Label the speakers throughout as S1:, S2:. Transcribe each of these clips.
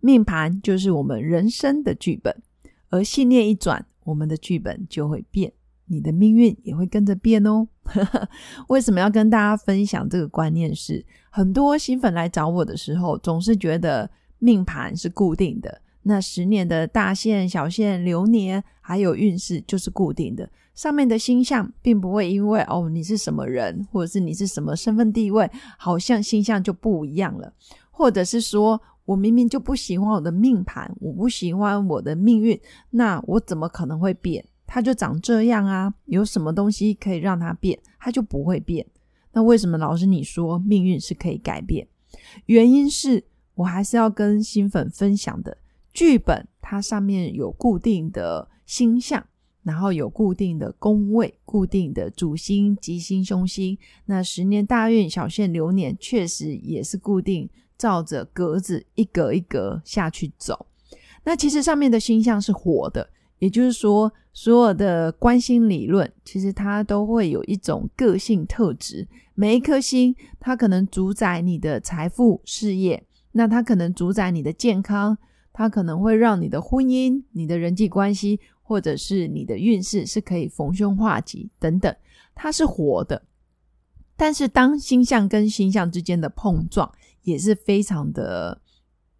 S1: 命盘，就是我们人生的剧本，而信念一转，我们的剧本就会变，你的命运也会跟着变哦。为什么要跟大家分享这个观念？是很多新粉来找我的时候，总是觉得命盘是固定的。那十年的大限、小限、流年，还有运势就是固定的。上面的星象并不会因为哦你是什么人，或者是你是什么身份地位，好像星象就不一样了。或者是说我明明就不喜欢我的命盘，我不喜欢我的命运，那我怎么可能会变？它就长这样啊？有什么东西可以让它变？它就不会变。那为什么老师你说命运是可以改变？原因是我还是要跟新粉分享的。剧本它上面有固定的星象，然后有固定的宫位、固定的主星、吉星、凶星。那十年大运、小限流年确实也是固定，照着格子一格一格下去走。那其实上面的星象是活的，也就是说，所有的观星理论其实它都会有一种个性特质。每一颗星，它可能主宰你的财富、事业，那它可能主宰你的健康。它可能会让你的婚姻、你的人际关系，或者是你的运势是可以逢凶化吉等等，它是活的。但是当星象跟星象之间的碰撞，也是非常的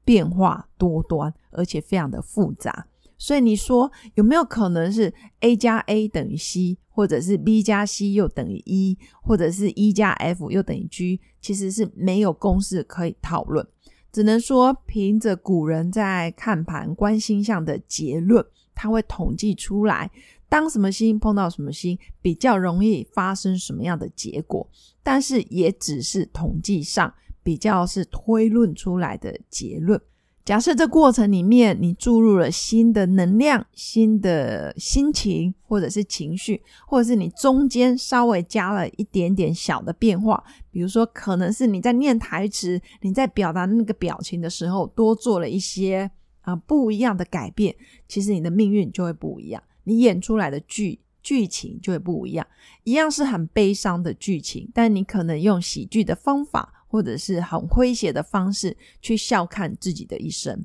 S1: 变化多端，而且非常的复杂。所以你说有没有可能是 A 加 A 等于 C，或者是 B 加 C 又等于一，或者是一加 F 又等于 G？其实是没有公式可以讨论。只能说，凭着古人在看盘观星象的结论，他会统计出来，当什么星碰到什么星，比较容易发生什么样的结果。但是也只是统计上比较是推论出来的结论。假设这过程里面你注入了新的能量、新的心情，或者是情绪，或者是你中间稍微加了一点点小的变化，比如说可能是你在念台词、你在表达那个表情的时候多做了一些啊不一样的改变，其实你的命运就会不一样，你演出来的剧剧情就会不一样。一样是很悲伤的剧情，但你可能用喜剧的方法。或者是很诙谐的方式去笑看自己的一生，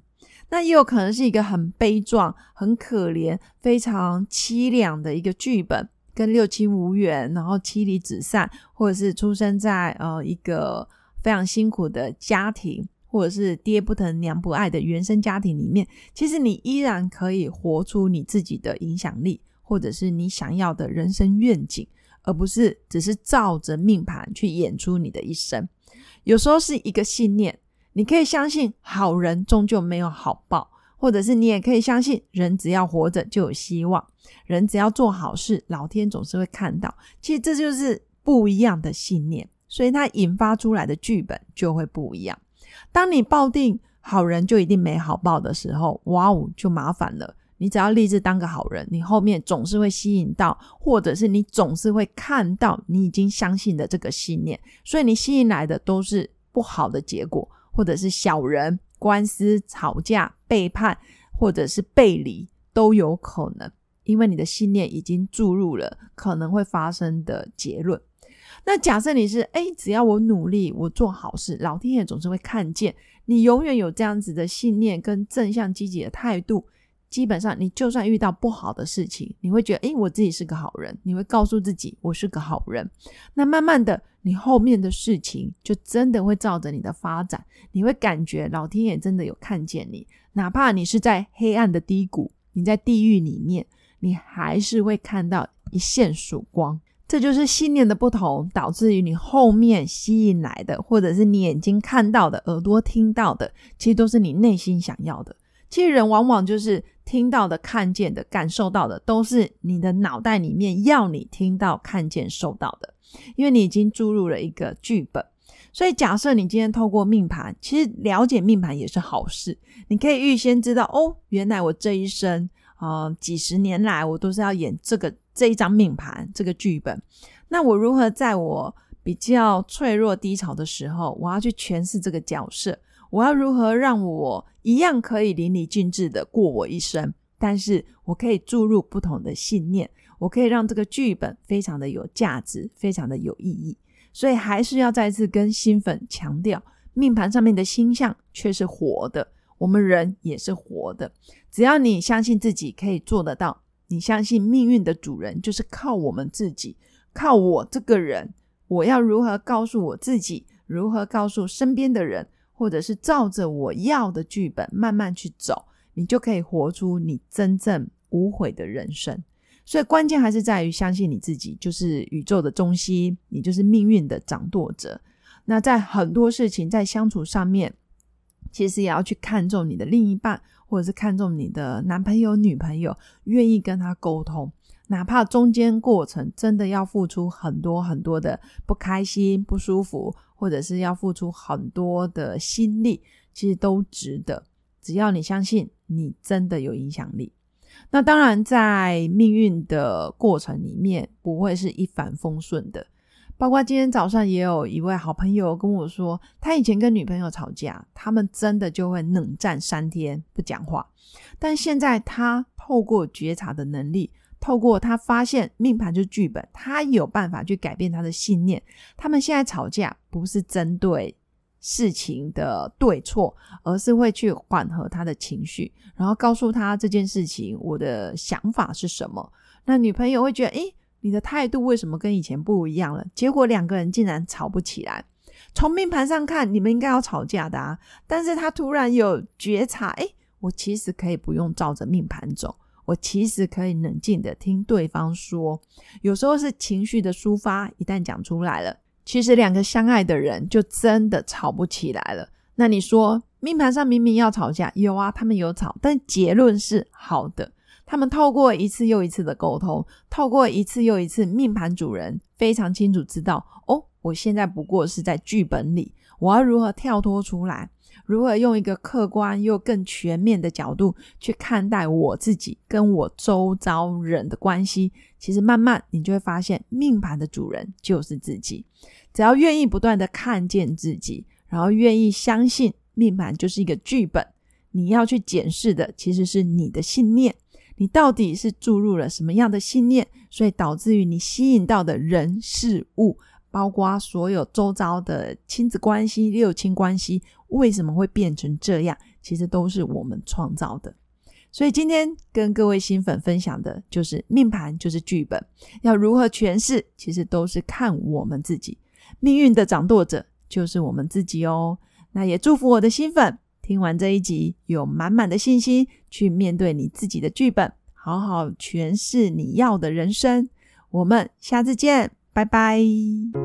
S1: 那也有可能是一个很悲壮、很可怜、非常凄凉的一个剧本，跟六亲无缘，然后妻离子散，或者是出生在呃一个非常辛苦的家庭，或者是爹不疼娘不爱的原生家庭里面，其实你依然可以活出你自己的影响力，或者是你想要的人生愿景，而不是只是照着命盘去演出你的一生。有时候是一个信念，你可以相信好人终究没有好报，或者是你也可以相信人只要活着就有希望，人只要做好事，老天总是会看到。其实这就是不一样的信念，所以它引发出来的剧本就会不一样。当你抱定好人就一定没好报的时候，哇哦，就麻烦了。你只要立志当个好人，你后面总是会吸引到，或者是你总是会看到你已经相信的这个信念，所以你吸引来的都是不好的结果，或者是小人、官司、吵架、背叛，或者是背离都有可能，因为你的信念已经注入了可能会发生的结论。那假设你是哎，只要我努力，我做好事，老天爷总是会看见，你永远有这样子的信念跟正向积极的态度。基本上，你就算遇到不好的事情，你会觉得，诶，我自己是个好人。你会告诉自己，我是个好人。那慢慢的，你后面的事情就真的会照着你的发展。你会感觉老天爷真的有看见你，哪怕你是在黑暗的低谷，你在地狱里面，你还是会看到一线曙光。这就是信念的不同，导致于你后面吸引来的，或者是你眼睛看到的、耳朵听到的，其实都是你内心想要的。其实人往往就是听到的、看见的、感受到的，都是你的脑袋里面要你听到、看见、收到的，因为你已经注入了一个剧本。所以，假设你今天透过命盘，其实了解命盘也是好事。你可以预先知道，哦，原来我这一生啊，几十年来我都是要演这个这一张命盘这个剧本。那我如何在我比较脆弱低潮的时候，我要去诠释这个角色？我要如何让我一样可以淋漓尽致的过我一生？但是我可以注入不同的信念，我可以让这个剧本非常的有价值，非常的有意义。所以还是要再次跟新粉强调，命盘上面的星象却是活的，我们人也是活的。只要你相信自己可以做得到，你相信命运的主人就是靠我们自己，靠我这个人。我要如何告诉我自己？如何告诉身边的人？或者是照着我要的剧本慢慢去走，你就可以活出你真正无悔的人生。所以关键还是在于相信你自己，就是宇宙的中心，你就是命运的掌舵者。那在很多事情在相处上面，其实也要去看重你的另一半，或者是看重你的男朋友、女朋友，愿意跟他沟通，哪怕中间过程真的要付出很多很多的不开心、不舒服，或者是要付出很多的心力，其实都值得。只要你相信，你真的有影响力。那当然，在命运的过程里面，不会是一帆风顺的。包括今天早上也有一位好朋友跟我说，他以前跟女朋友吵架，他们真的就会冷战三天不讲话。但现在他透过觉察的能力，透过他发现命盘就是剧本，他有办法去改变他的信念。他们现在吵架不是针对。事情的对错，而是会去缓和他的情绪，然后告诉他这件事情我的想法是什么。那女朋友会觉得，诶，你的态度为什么跟以前不一样了？结果两个人竟然吵不起来。从命盘上看，你们应该要吵架的啊。但是他突然有觉察，诶，我其实可以不用照着命盘走，我其实可以冷静的听对方说。有时候是情绪的抒发，一旦讲出来了。其实两个相爱的人就真的吵不起来了。那你说命盘上明明要吵架，有啊，他们有吵，但结论是好的。他们透过一次又一次的沟通，透过一次又一次，命盘主人非常清楚知道，哦，我现在不过是在剧本里，我要如何跳脱出来？如何用一个客观又更全面的角度去看待我自己跟我周遭人的关系？其实慢慢你就会发现，命盘的主人就是自己。只要愿意不断的看见自己，然后愿意相信命盘就是一个剧本，你要去检视的其实是你的信念。你到底是注入了什么样的信念，所以导致于你吸引到的人事物。包括所有周遭的亲子关系、六亲关系，为什么会变成这样？其实都是我们创造的。所以今天跟各位新粉分享的就是命盘就是剧本，要如何诠释，其实都是看我们自己。命运的掌舵者就是我们自己哦。那也祝福我的新粉听完这一集，有满满的信心去面对你自己的剧本，好好诠释你要的人生。我们下次见。拜拜！